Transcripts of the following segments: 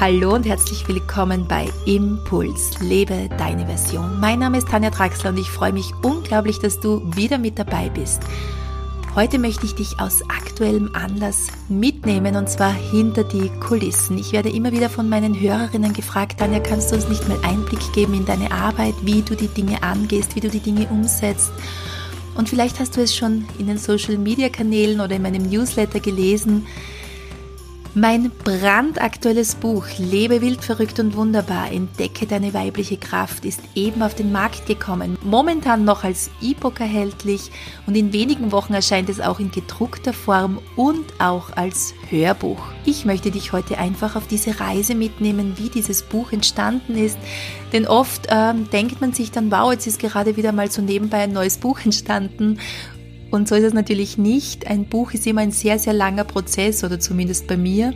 Hallo und herzlich willkommen bei Impuls, lebe deine Version. Mein Name ist Tanja Draxler und ich freue mich unglaublich, dass du wieder mit dabei bist. Heute möchte ich dich aus aktuellem Anlass mitnehmen und zwar hinter die Kulissen. Ich werde immer wieder von meinen Hörerinnen gefragt, Tanja, kannst du uns nicht mal Einblick geben in deine Arbeit, wie du die Dinge angehst, wie du die Dinge umsetzt? Und vielleicht hast du es schon in den Social Media Kanälen oder in meinem Newsletter gelesen. Mein brandaktuelles Buch Lebe wild, verrückt und wunderbar, entdecke deine weibliche Kraft ist eben auf den Markt gekommen. Momentan noch als E-Book erhältlich und in wenigen Wochen erscheint es auch in gedruckter Form und auch als Hörbuch. Ich möchte dich heute einfach auf diese Reise mitnehmen, wie dieses Buch entstanden ist. Denn oft ähm, denkt man sich dann, wow, jetzt ist gerade wieder mal so nebenbei ein neues Buch entstanden und so ist es natürlich nicht. Ein Buch ist immer ein sehr, sehr langer Prozess oder zumindest bei mir.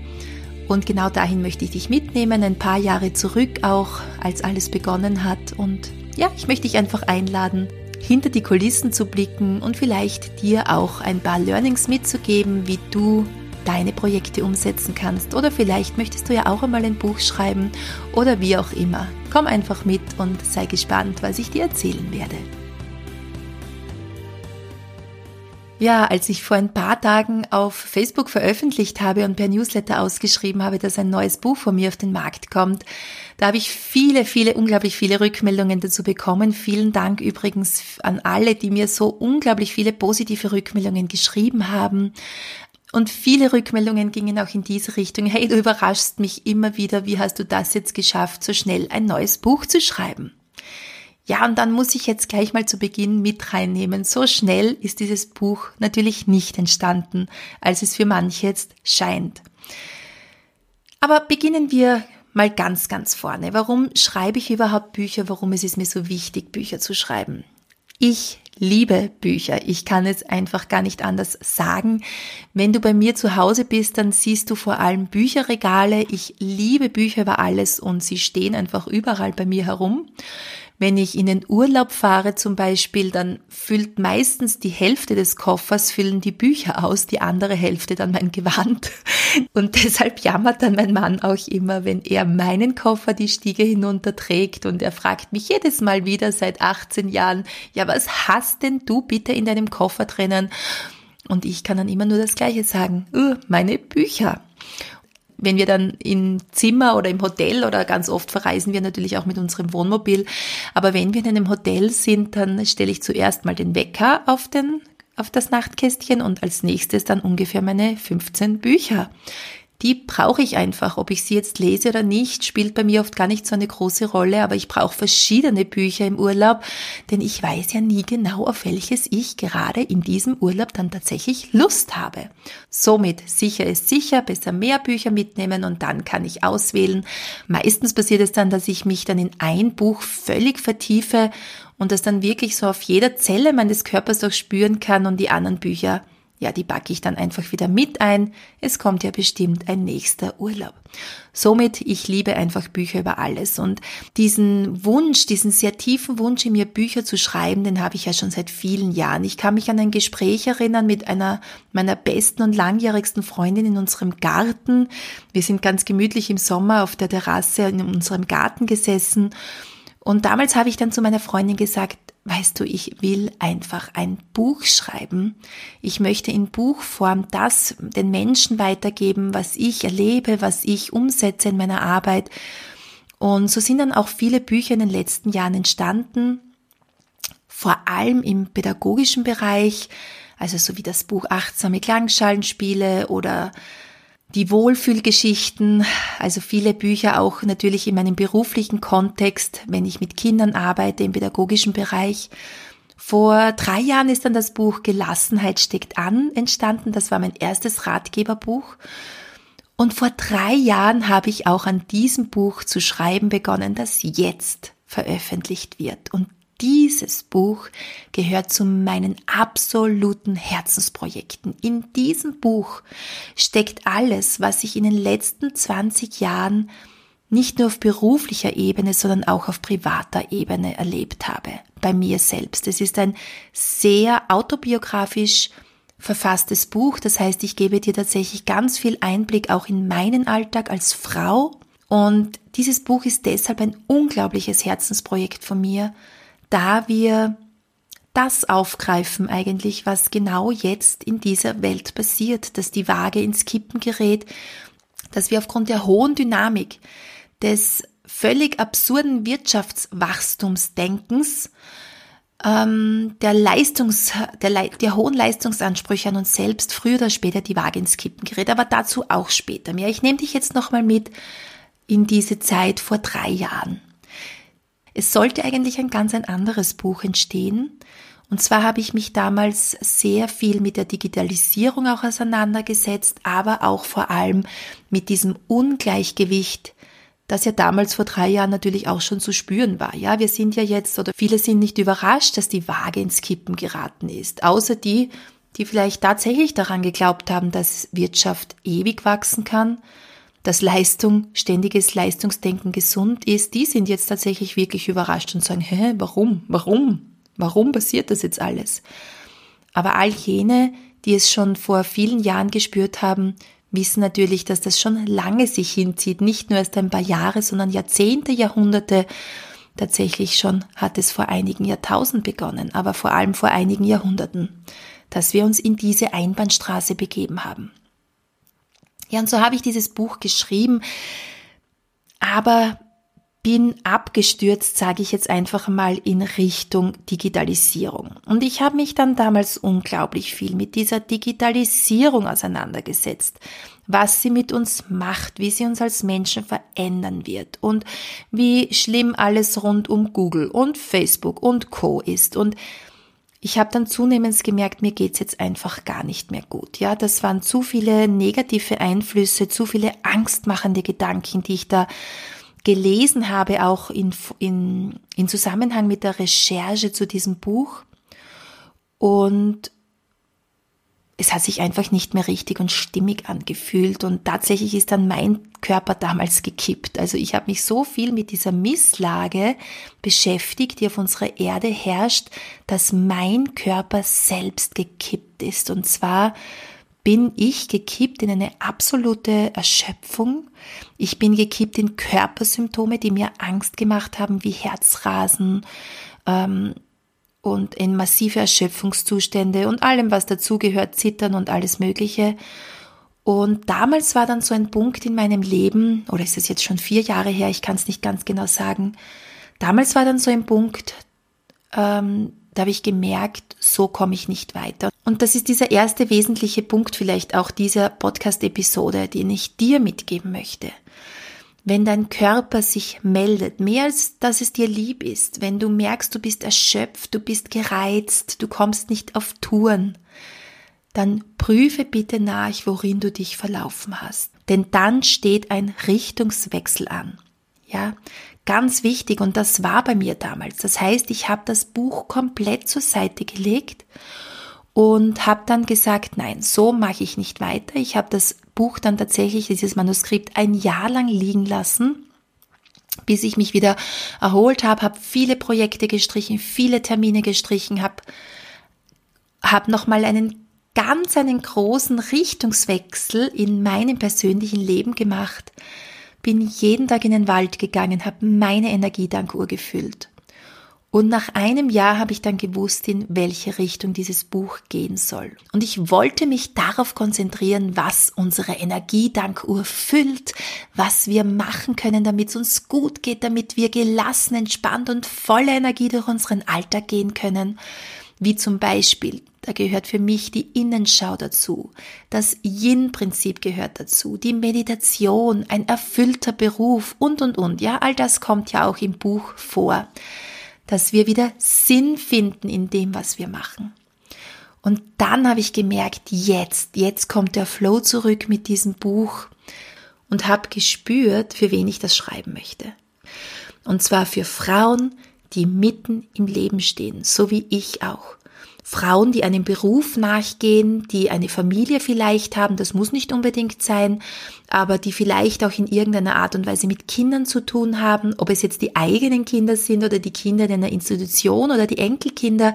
Und genau dahin möchte ich dich mitnehmen, ein paar Jahre zurück auch, als alles begonnen hat. Und ja, ich möchte dich einfach einladen, hinter die Kulissen zu blicken und vielleicht dir auch ein paar Learnings mitzugeben, wie du deine Projekte umsetzen kannst. Oder vielleicht möchtest du ja auch einmal ein Buch schreiben oder wie auch immer. Komm einfach mit und sei gespannt, was ich dir erzählen werde. Ja, als ich vor ein paar Tagen auf Facebook veröffentlicht habe und per Newsletter ausgeschrieben habe, dass ein neues Buch von mir auf den Markt kommt, da habe ich viele, viele, unglaublich viele Rückmeldungen dazu bekommen. Vielen Dank übrigens an alle, die mir so unglaublich viele positive Rückmeldungen geschrieben haben. Und viele Rückmeldungen gingen auch in diese Richtung. Hey, du überraschst mich immer wieder. Wie hast du das jetzt geschafft, so schnell ein neues Buch zu schreiben? Ja, und dann muss ich jetzt gleich mal zu Beginn mit reinnehmen. So schnell ist dieses Buch natürlich nicht entstanden, als es für manche jetzt scheint. Aber beginnen wir mal ganz, ganz vorne. Warum schreibe ich überhaupt Bücher? Warum ist es mir so wichtig, Bücher zu schreiben? Ich liebe Bücher. Ich kann es einfach gar nicht anders sagen. Wenn du bei mir zu Hause bist, dann siehst du vor allem Bücherregale. Ich liebe Bücher über alles und sie stehen einfach überall bei mir herum. Wenn ich in den Urlaub fahre zum Beispiel, dann füllt meistens die Hälfte des Koffers füllen die Bücher aus, die andere Hälfte dann mein Gewand. Und deshalb jammert dann mein Mann auch immer, wenn er meinen Koffer die Stiege hinunterträgt und er fragt mich jedes Mal wieder seit 18 Jahren, ja, was hast denn du bitte in deinem Koffer drinnen? Und ich kann dann immer nur das Gleiche sagen, uh, meine Bücher wenn wir dann im Zimmer oder im Hotel oder ganz oft verreisen wir natürlich auch mit unserem Wohnmobil, aber wenn wir in einem Hotel sind, dann stelle ich zuerst mal den Wecker auf den auf das Nachtkästchen und als nächstes dann ungefähr meine 15 Bücher die brauche ich einfach. Ob ich sie jetzt lese oder nicht, spielt bei mir oft gar nicht so eine große Rolle, aber ich brauche verschiedene Bücher im Urlaub, denn ich weiß ja nie genau, auf welches ich gerade in diesem Urlaub dann tatsächlich Lust habe. Somit sicher ist sicher, besser mehr Bücher mitnehmen und dann kann ich auswählen. Meistens passiert es dann, dass ich mich dann in ein Buch völlig vertiefe und das dann wirklich so auf jeder Zelle meines Körpers auch spüren kann und die anderen Bücher ja, die packe ich dann einfach wieder mit ein. Es kommt ja bestimmt ein nächster Urlaub. Somit, ich liebe einfach Bücher über alles und diesen Wunsch, diesen sehr tiefen Wunsch in mir Bücher zu schreiben, den habe ich ja schon seit vielen Jahren. Ich kann mich an ein Gespräch erinnern mit einer meiner besten und langjährigsten Freundin in unserem Garten. Wir sind ganz gemütlich im Sommer auf der Terrasse in unserem Garten gesessen und damals habe ich dann zu meiner Freundin gesagt, weißt du, ich will einfach ein Buch schreiben. Ich möchte in Buchform das den Menschen weitergeben, was ich erlebe, was ich umsetze in meiner Arbeit. Und so sind dann auch viele Bücher in den letzten Jahren entstanden, vor allem im pädagogischen Bereich, also so wie das Buch Achtsame Klangschalenspiele oder die Wohlfühlgeschichten, also viele Bücher auch natürlich in meinem beruflichen Kontext, wenn ich mit Kindern arbeite im pädagogischen Bereich. Vor drei Jahren ist dann das Buch Gelassenheit steckt an entstanden. Das war mein erstes Ratgeberbuch. Und vor drei Jahren habe ich auch an diesem Buch zu schreiben begonnen, das jetzt veröffentlicht wird. Und dieses Buch gehört zu meinen absoluten Herzensprojekten. In diesem Buch steckt alles, was ich in den letzten 20 Jahren nicht nur auf beruflicher Ebene, sondern auch auf privater Ebene erlebt habe, bei mir selbst. Es ist ein sehr autobiografisch verfasstes Buch, das heißt, ich gebe dir tatsächlich ganz viel Einblick auch in meinen Alltag als Frau, Und dieses Buch ist deshalb ein unglaubliches Herzensprojekt von mir, da wir das aufgreifen eigentlich, was genau jetzt in dieser Welt passiert, dass die Waage ins Kippen gerät, dass wir aufgrund der hohen Dynamik des völlig absurden Wirtschaftswachstumsdenkens ähm, der Leistungs, der, der hohen Leistungsansprüche an uns selbst früher oder später die Waage ins Kippen gerät, aber dazu auch später mehr. Ich nehme dich jetzt nochmal mit in diese Zeit vor drei Jahren. Es sollte eigentlich ein ganz ein anderes Buch entstehen. Und zwar habe ich mich damals sehr viel mit der Digitalisierung auch auseinandergesetzt, aber auch vor allem mit diesem Ungleichgewicht, das ja damals vor drei Jahren natürlich auch schon zu spüren war. Ja, wir sind ja jetzt oder viele sind nicht überrascht, dass die Waage ins Kippen geraten ist. Außer die, die vielleicht tatsächlich daran geglaubt haben, dass Wirtschaft ewig wachsen kann dass Leistung, ständiges Leistungsdenken gesund ist, die sind jetzt tatsächlich wirklich überrascht und sagen, hä, warum, warum, warum passiert das jetzt alles? Aber all jene, die es schon vor vielen Jahren gespürt haben, wissen natürlich, dass das schon lange sich hinzieht, nicht nur erst ein paar Jahre, sondern Jahrzehnte, Jahrhunderte. Tatsächlich schon hat es vor einigen Jahrtausend begonnen, aber vor allem vor einigen Jahrhunderten, dass wir uns in diese Einbahnstraße begeben haben. Ja, und so habe ich dieses Buch geschrieben, aber bin abgestürzt, sage ich jetzt einfach mal, in Richtung Digitalisierung. Und ich habe mich dann damals unglaublich viel mit dieser Digitalisierung auseinandergesetzt, was sie mit uns macht, wie sie uns als Menschen verändern wird und wie schlimm alles rund um Google und Facebook und Co ist. Und ich habe dann zunehmend gemerkt, mir geht's jetzt einfach gar nicht mehr gut. Ja, das waren zu viele negative Einflüsse, zu viele angstmachende Gedanken, die ich da gelesen habe, auch in, in, in Zusammenhang mit der Recherche zu diesem Buch. Und es hat sich einfach nicht mehr richtig und stimmig angefühlt und tatsächlich ist dann mein Körper damals gekippt. Also ich habe mich so viel mit dieser Misslage beschäftigt, die auf unserer Erde herrscht, dass mein Körper selbst gekippt ist. Und zwar bin ich gekippt in eine absolute Erschöpfung. Ich bin gekippt in Körpersymptome, die mir Angst gemacht haben, wie Herzrasen, ähm, und in massive Erschöpfungszustände und allem, was dazugehört, Zittern und alles Mögliche. Und damals war dann so ein Punkt in meinem Leben, oder ist es jetzt schon vier Jahre her, ich kann es nicht ganz genau sagen, damals war dann so ein Punkt, ähm, da habe ich gemerkt, so komme ich nicht weiter. Und das ist dieser erste wesentliche Punkt vielleicht auch dieser Podcast-Episode, den ich dir mitgeben möchte wenn dein Körper sich meldet, mehr als dass es dir lieb ist, wenn du merkst, du bist erschöpft, du bist gereizt, du kommst nicht auf Touren, dann prüfe bitte nach, worin du dich verlaufen hast. Denn dann steht ein Richtungswechsel an. Ja, ganz wichtig und das war bei mir damals. Das heißt, ich habe das Buch komplett zur Seite gelegt und habe dann gesagt, nein, so mache ich nicht weiter. Ich habe das Buch dann tatsächlich, dieses Manuskript, ein Jahr lang liegen lassen, bis ich mich wieder erholt habe, habe viele Projekte gestrichen, viele Termine gestrichen, habe hab nochmal einen ganz einen großen Richtungswechsel in meinem persönlichen Leben gemacht, bin jeden Tag in den Wald gegangen, habe meine Energiedankuhr gefüllt und nach einem Jahr habe ich dann gewusst, in welche Richtung dieses Buch gehen soll. Und ich wollte mich darauf konzentrieren, was unsere Energiedankuhr füllt, was wir machen können, damit es uns gut geht, damit wir gelassen, entspannt und voller Energie durch unseren Alltag gehen können. Wie zum Beispiel, da gehört für mich die Innenschau dazu, das Yin-Prinzip gehört dazu, die Meditation, ein erfüllter Beruf und, und, und. Ja, all das kommt ja auch im Buch vor dass wir wieder Sinn finden in dem, was wir machen. Und dann habe ich gemerkt, jetzt, jetzt kommt der Flow zurück mit diesem Buch und habe gespürt, für wen ich das schreiben möchte. Und zwar für Frauen, die mitten im Leben stehen, so wie ich auch. Frauen, die einem Beruf nachgehen, die eine Familie vielleicht haben, das muss nicht unbedingt sein, aber die vielleicht auch in irgendeiner Art und Weise mit Kindern zu tun haben, ob es jetzt die eigenen Kinder sind oder die Kinder in einer Institution oder die Enkelkinder.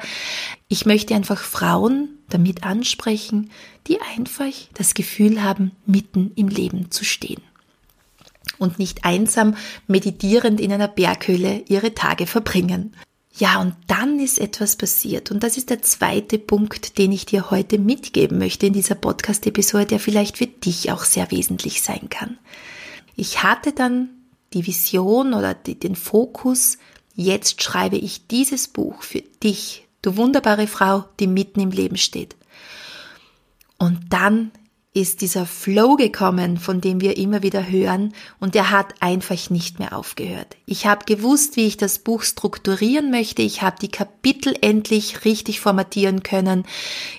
Ich möchte einfach Frauen damit ansprechen, die einfach das Gefühl haben, mitten im Leben zu stehen. und nicht einsam meditierend in einer Berghöhle ihre Tage verbringen. Ja, und dann ist etwas passiert. Und das ist der zweite Punkt, den ich dir heute mitgeben möchte in dieser Podcast-Episode, der vielleicht für dich auch sehr wesentlich sein kann. Ich hatte dann die Vision oder den Fokus, jetzt schreibe ich dieses Buch für dich, du wunderbare Frau, die mitten im Leben steht. Und dann ist dieser Flow gekommen, von dem wir immer wieder hören, und der hat einfach nicht mehr aufgehört. Ich habe gewusst, wie ich das Buch strukturieren möchte. Ich habe die Kapitel endlich richtig formatieren können.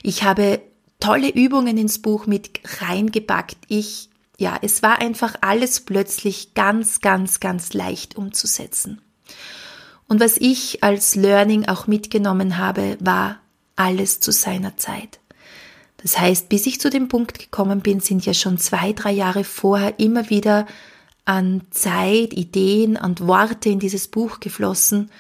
Ich habe tolle Übungen ins Buch mit reingepackt. Ich, ja, es war einfach alles plötzlich ganz, ganz, ganz leicht umzusetzen. Und was ich als Learning auch mitgenommen habe, war alles zu seiner Zeit. Das heißt, bis ich zu dem Punkt gekommen bin, sind ja schon zwei, drei Jahre vorher immer wieder an Zeit, Ideen und Worte in dieses Buch geflossen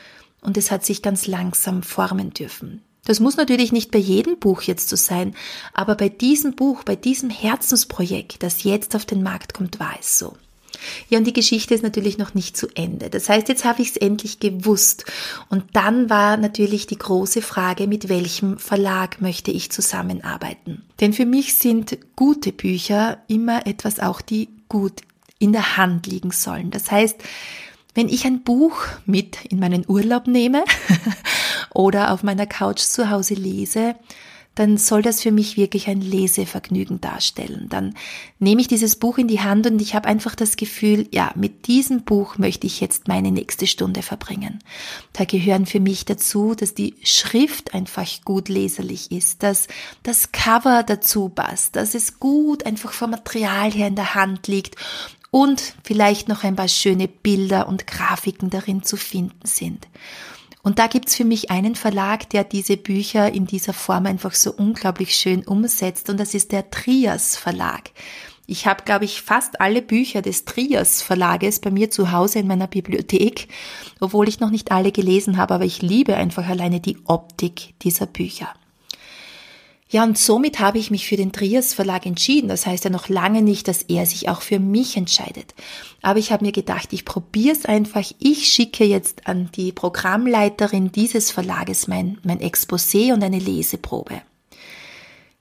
und es hat sich ganz langsam formen dürfen. Das muss natürlich nicht bei jedem Buch jetzt so sein, aber bei diesem Buch, bei diesem Herzensprojekt, das jetzt auf den Markt kommt, war es so. Ja, und die Geschichte ist natürlich noch nicht zu Ende. Das heißt, jetzt habe ich es endlich gewusst. Und dann war natürlich die große Frage, mit welchem Verlag möchte ich zusammenarbeiten? Denn für mich sind gute Bücher immer etwas auch, die gut in der Hand liegen sollen. Das heißt, wenn ich ein Buch mit in meinen Urlaub nehme oder auf meiner Couch zu Hause lese, dann soll das für mich wirklich ein Lesevergnügen darstellen. Dann nehme ich dieses Buch in die Hand und ich habe einfach das Gefühl, ja, mit diesem Buch möchte ich jetzt meine nächste Stunde verbringen. Da gehören für mich dazu, dass die Schrift einfach gut leserlich ist, dass das Cover dazu passt, dass es gut einfach vom Material her in der Hand liegt und vielleicht noch ein paar schöne Bilder und Grafiken darin zu finden sind. Und da gibt's für mich einen Verlag, der diese Bücher in dieser Form einfach so unglaublich schön umsetzt und das ist der Trias Verlag. Ich habe, glaube ich, fast alle Bücher des Trias Verlages bei mir zu Hause in meiner Bibliothek, obwohl ich noch nicht alle gelesen habe, aber ich liebe einfach alleine die Optik dieser Bücher. Ja, und somit habe ich mich für den Trias Verlag entschieden. Das heißt ja noch lange nicht, dass er sich auch für mich entscheidet. Aber ich habe mir gedacht, ich probiere es einfach. Ich schicke jetzt an die Programmleiterin dieses Verlages mein, mein Exposé und eine Leseprobe.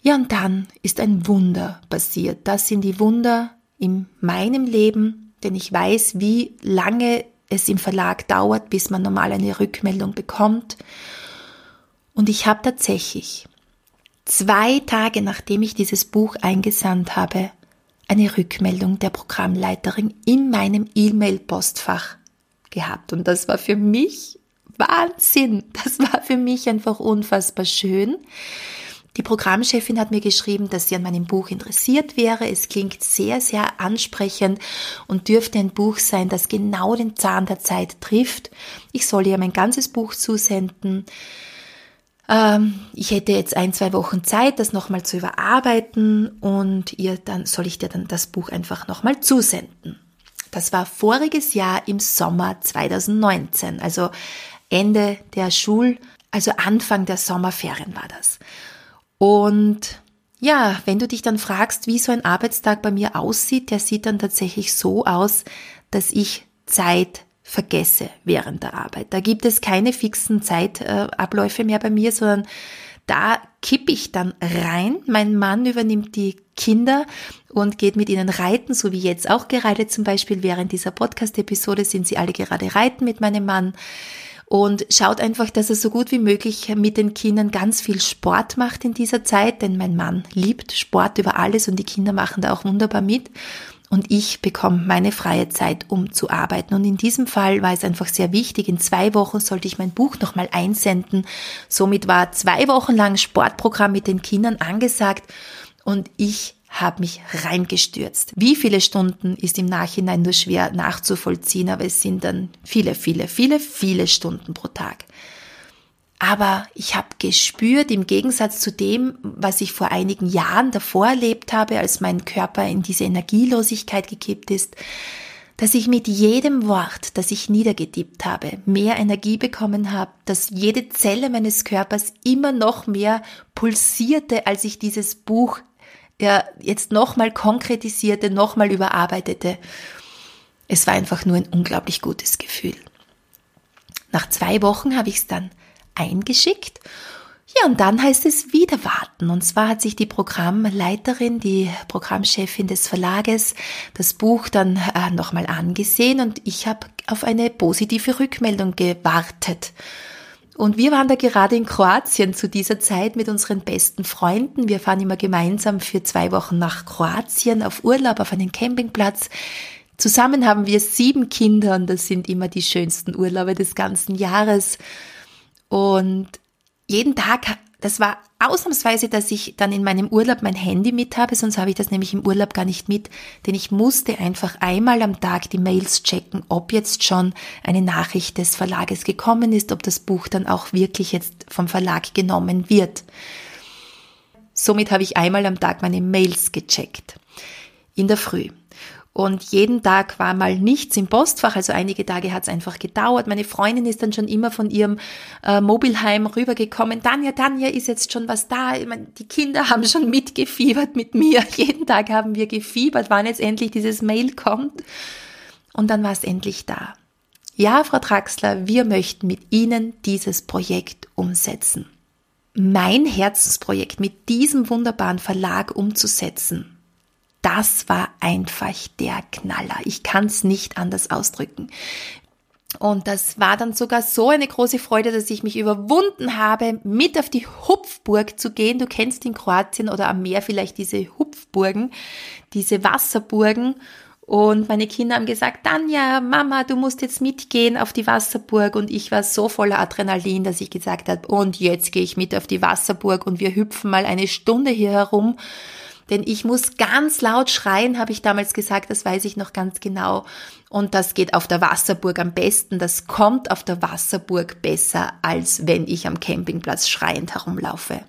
Ja, und dann ist ein Wunder passiert. Das sind die Wunder in meinem Leben, denn ich weiß, wie lange es im Verlag dauert, bis man normal eine Rückmeldung bekommt. Und ich habe tatsächlich zwei Tage nachdem ich dieses Buch eingesandt habe, eine Rückmeldung der Programmleiterin in meinem E-Mail-Postfach gehabt. Und das war für mich Wahnsinn. Das war für mich einfach unfassbar schön. Die Programmchefin hat mir geschrieben, dass sie an meinem Buch interessiert wäre. Es klingt sehr, sehr ansprechend und dürfte ein Buch sein, das genau den Zahn der Zeit trifft. Ich soll ihr mein ganzes Buch zusenden. Ähm, ich hätte jetzt ein, zwei Wochen Zeit, das nochmal zu überarbeiten und ihr dann soll ich dir dann das Buch einfach nochmal zusenden. Das war voriges Jahr im Sommer 2019, also Ende der Schul, also Anfang der Sommerferien war das. Und ja, wenn du dich dann fragst, wie so ein Arbeitstag bei mir aussieht, der sieht dann tatsächlich so aus, dass ich Zeit vergesse während der Arbeit. Da gibt es keine fixen Zeitabläufe mehr bei mir, sondern da kipp ich dann rein. Mein Mann übernimmt die Kinder und geht mit ihnen reiten, so wie jetzt auch gerade zum Beispiel während dieser Podcast-Episode sind sie alle gerade reiten mit meinem Mann und schaut einfach, dass er so gut wie möglich mit den Kindern ganz viel Sport macht in dieser Zeit, denn mein Mann liebt Sport über alles und die Kinder machen da auch wunderbar mit und ich bekomme meine freie Zeit, um zu arbeiten. Und in diesem Fall war es einfach sehr wichtig. In zwei Wochen sollte ich mein Buch nochmal einsenden. Somit war zwei Wochen lang Sportprogramm mit den Kindern angesagt und ich habe mich reingestürzt. Wie viele Stunden ist im Nachhinein nur schwer nachzuvollziehen, aber es sind dann viele, viele, viele, viele Stunden pro Tag. Aber ich habe gespürt, im Gegensatz zu dem, was ich vor einigen Jahren davor erlebt habe, als mein Körper in diese Energielosigkeit gekippt ist, dass ich mit jedem Wort, das ich niedergetippt habe, mehr Energie bekommen habe, dass jede Zelle meines Körpers immer noch mehr pulsierte, als ich dieses Buch ja, jetzt nochmal konkretisierte, nochmal überarbeitete. es war einfach nur ein unglaublich gutes Gefühl. Nach zwei Wochen habe ich es dann eingeschickt. Ja, und dann heißt es wieder warten. Und zwar hat sich die Programmleiterin, die Programmchefin des Verlages, das Buch dann äh, nochmal angesehen und ich habe auf eine positive Rückmeldung gewartet. Und wir waren da gerade in Kroatien zu dieser Zeit mit unseren besten Freunden. Wir fahren immer gemeinsam für zwei Wochen nach Kroatien auf Urlaub auf einen Campingplatz. Zusammen haben wir sieben Kinder und das sind immer die schönsten Urlaube des ganzen Jahres. Und jeden Tag, das war ausnahmsweise, dass ich dann in meinem Urlaub mein Handy mit habe, sonst habe ich das nämlich im Urlaub gar nicht mit, denn ich musste einfach einmal am Tag die Mails checken, ob jetzt schon eine Nachricht des Verlages gekommen ist, ob das Buch dann auch wirklich jetzt vom Verlag genommen wird. Somit habe ich einmal am Tag meine Mails gecheckt. In der Früh. Und jeden Tag war mal nichts im Postfach, also einige Tage hat es einfach gedauert. Meine Freundin ist dann schon immer von ihrem äh, Mobilheim rübergekommen. Tanja, Tanja, ist jetzt schon was da? Ich meine, die Kinder haben schon mitgefiebert mit mir. Jeden Tag haben wir gefiebert, wann jetzt endlich dieses Mail kommt. Und dann war es endlich da. Ja, Frau Traxler, wir möchten mit Ihnen dieses Projekt umsetzen. Mein Herzensprojekt mit diesem wunderbaren Verlag umzusetzen das war einfach der Knaller. Ich kann es nicht anders ausdrücken. Und das war dann sogar so eine große Freude, dass ich mich überwunden habe, mit auf die Hupfburg zu gehen. Du kennst in Kroatien oder am Meer vielleicht diese Hupfburgen, diese Wasserburgen. Und meine Kinder haben gesagt, Tanja, Mama, du musst jetzt mitgehen auf die Wasserburg. Und ich war so voller Adrenalin, dass ich gesagt habe, und jetzt gehe ich mit auf die Wasserburg und wir hüpfen mal eine Stunde hier herum denn ich muss ganz laut schreien, habe ich damals gesagt, das weiß ich noch ganz genau. Und das geht auf der Wasserburg am besten. Das kommt auf der Wasserburg besser, als wenn ich am Campingplatz schreiend herumlaufe.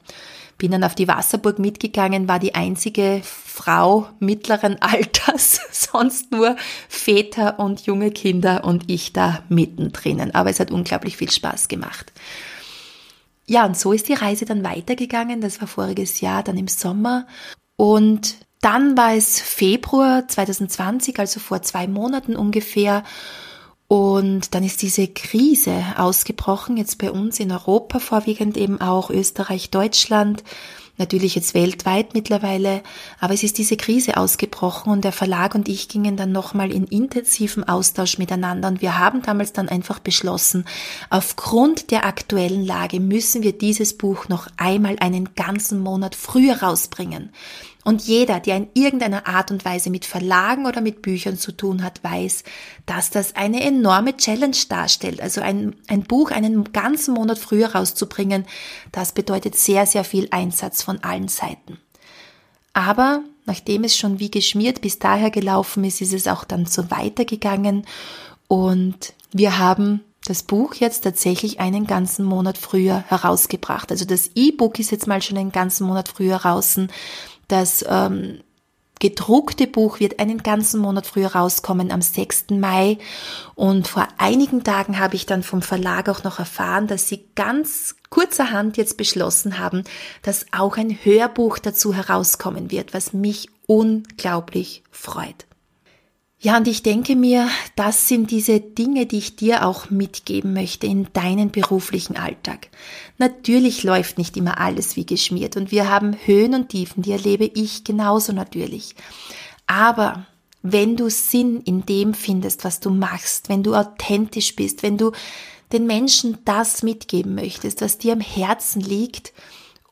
Bin dann auf die Wasserburg mitgegangen, war die einzige Frau mittleren Alters, sonst nur Väter und junge Kinder und ich da mittendrin. Aber es hat unglaublich viel Spaß gemacht. Ja, und so ist die Reise dann weitergegangen. Das war voriges Jahr, dann im Sommer. Und dann war es Februar 2020, also vor zwei Monaten ungefähr. Und dann ist diese Krise ausgebrochen, jetzt bei uns in Europa vorwiegend eben auch Österreich, Deutschland natürlich jetzt weltweit mittlerweile, aber es ist diese Krise ausgebrochen und der Verlag und ich gingen dann nochmal in intensiven Austausch miteinander und wir haben damals dann einfach beschlossen, aufgrund der aktuellen Lage müssen wir dieses Buch noch einmal einen ganzen Monat früher rausbringen. Und jeder, der in irgendeiner Art und Weise mit Verlagen oder mit Büchern zu tun hat, weiß, dass das eine enorme Challenge darstellt. Also ein, ein Buch einen ganzen Monat früher rauszubringen, das bedeutet sehr, sehr viel Einsatz von allen Seiten. Aber nachdem es schon wie geschmiert bis daher gelaufen ist, ist es auch dann so weitergegangen und wir haben das Buch jetzt tatsächlich einen ganzen Monat früher herausgebracht. Also das E-Book ist jetzt mal schon einen ganzen Monat früher draußen. Das ähm, gedruckte Buch wird einen ganzen Monat früher rauskommen, am 6. Mai. Und vor einigen Tagen habe ich dann vom Verlag auch noch erfahren, dass sie ganz kurzerhand jetzt beschlossen haben, dass auch ein Hörbuch dazu herauskommen wird, was mich unglaublich freut. Ja, und ich denke mir, das sind diese Dinge, die ich dir auch mitgeben möchte in deinen beruflichen Alltag. Natürlich läuft nicht immer alles wie geschmiert und wir haben Höhen und Tiefen, die erlebe ich genauso natürlich. Aber wenn du Sinn in dem findest, was du machst, wenn du authentisch bist, wenn du den Menschen das mitgeben möchtest, was dir am Herzen liegt,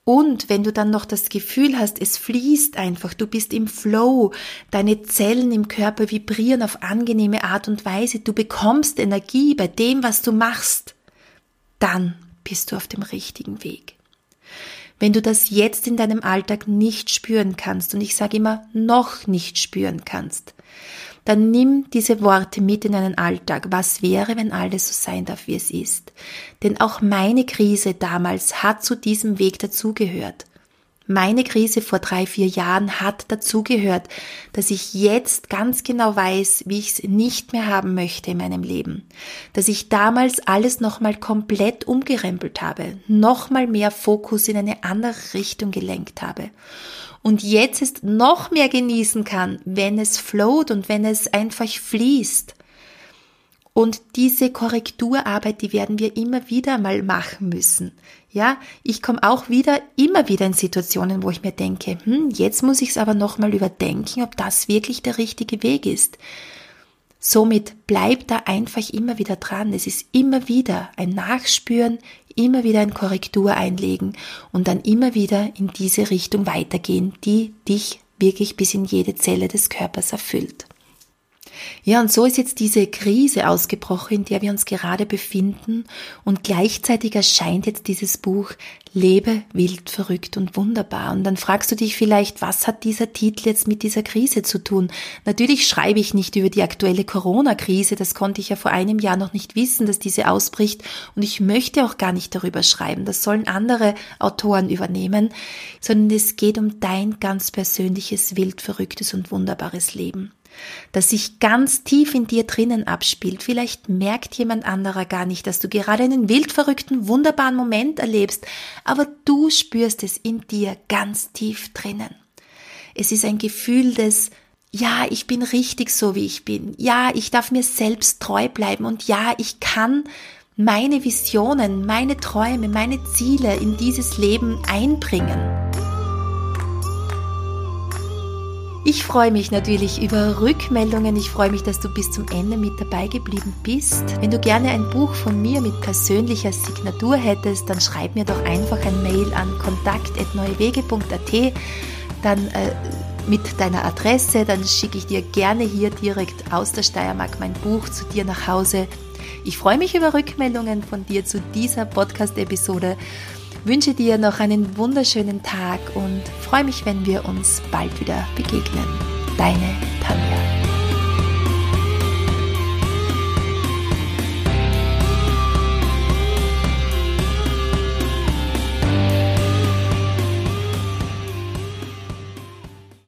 und wenn du dann noch das Gefühl hast, es fließt einfach, du bist im Flow, deine Zellen im Körper vibrieren auf angenehme Art und Weise, du bekommst Energie bei dem, was du machst, dann bist du auf dem richtigen Weg. Wenn du das jetzt in deinem Alltag nicht spüren kannst, und ich sage immer noch nicht spüren kannst, dann nimm diese Worte mit in deinen Alltag. Was wäre, wenn alles so sein darf, wie es ist? Denn auch meine Krise damals hat zu diesem Weg dazugehört. Meine Krise vor drei, vier Jahren hat dazugehört, dass ich jetzt ganz genau weiß, wie ich es nicht mehr haben möchte in meinem Leben. Dass ich damals alles nochmal komplett umgerempelt habe, nochmal mehr Fokus in eine andere Richtung gelenkt habe und jetzt ist noch mehr genießen kann, wenn es float und wenn es einfach fließt. Und diese Korrekturarbeit, die werden wir immer wieder mal machen müssen. Ja, ich komme auch wieder, immer wieder in Situationen, wo ich mir denke, hm, jetzt muss ich es aber nochmal überdenken, ob das wirklich der richtige Weg ist. Somit bleib da einfach immer wieder dran. Es ist immer wieder ein Nachspüren, immer wieder ein Korrektur einlegen und dann immer wieder in diese Richtung weitergehen, die dich wirklich bis in jede Zelle des Körpers erfüllt. Ja, und so ist jetzt diese Krise ausgebrochen, in der wir uns gerade befinden. Und gleichzeitig erscheint jetzt dieses Buch Lebe wild, verrückt und wunderbar. Und dann fragst du dich vielleicht, was hat dieser Titel jetzt mit dieser Krise zu tun? Natürlich schreibe ich nicht über die aktuelle Corona-Krise, das konnte ich ja vor einem Jahr noch nicht wissen, dass diese ausbricht und ich möchte auch gar nicht darüber schreiben, das sollen andere Autoren übernehmen, sondern es geht um dein ganz persönliches, wild, verrücktes und wunderbares Leben das sich ganz tief in dir drinnen abspielt. Vielleicht merkt jemand anderer gar nicht, dass du gerade einen wildverrückten, wunderbaren Moment erlebst, aber du spürst es in dir ganz tief drinnen. Es ist ein Gefühl des ja, ich bin richtig so, wie ich bin. Ja, ich darf mir selbst treu bleiben und ja, ich kann meine Visionen, meine Träume, meine Ziele in dieses Leben einbringen. Ich freue mich natürlich über Rückmeldungen. Ich freue mich, dass du bis zum Ende mit dabei geblieben bist. Wenn du gerne ein Buch von mir mit persönlicher Signatur hättest, dann schreib mir doch einfach ein Mail an kontakt.neuewege.at. Dann äh, mit deiner Adresse, dann schicke ich dir gerne hier direkt aus der Steiermark mein Buch zu dir nach Hause. Ich freue mich über Rückmeldungen von dir zu dieser Podcast-Episode wünsche dir noch einen wunderschönen Tag und freue mich, wenn wir uns bald wieder begegnen. Deine Tanja.